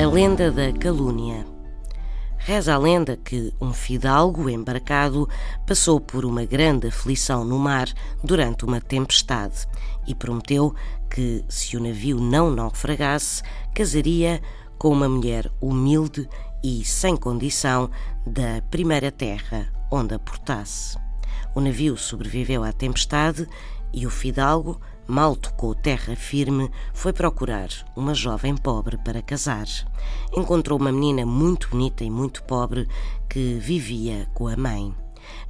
A lenda da calúnia. Reza a lenda que um fidalgo embarcado passou por uma grande aflição no mar durante uma tempestade e prometeu que, se o navio não naufragasse, casaria com uma mulher humilde e sem condição da primeira terra onde aportasse. O navio sobreviveu à tempestade e o fidalgo, mal tocou terra firme, foi procurar uma jovem pobre para casar. Encontrou uma menina muito bonita e muito pobre que vivia com a mãe.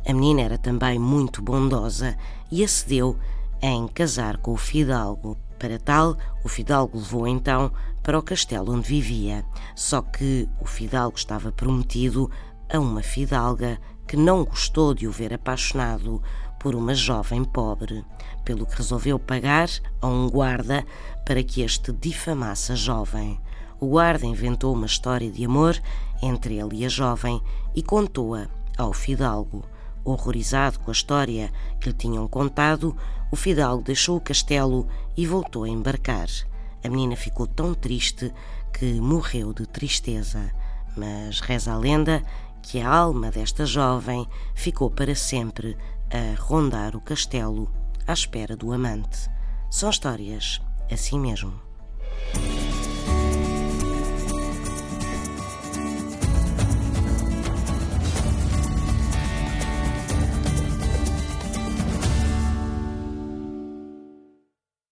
A menina era também muito bondosa e acedeu em casar com o fidalgo. Para tal, o fidalgo levou então para o castelo onde vivia. Só que o fidalgo estava prometido a uma fidalga que não gostou de o ver apaixonado por uma jovem pobre, pelo que resolveu pagar a um guarda para que este difamasse a jovem. O guarda inventou uma história de amor entre ele e a jovem e contou-a ao fidalgo. Horrorizado com a história que lhe tinham contado, o fidalgo deixou o castelo e voltou a embarcar. A menina ficou tão triste que morreu de tristeza. Mas reza a lenda que a alma desta jovem ficou para sempre a rondar o castelo à espera do amante. São histórias assim mesmo.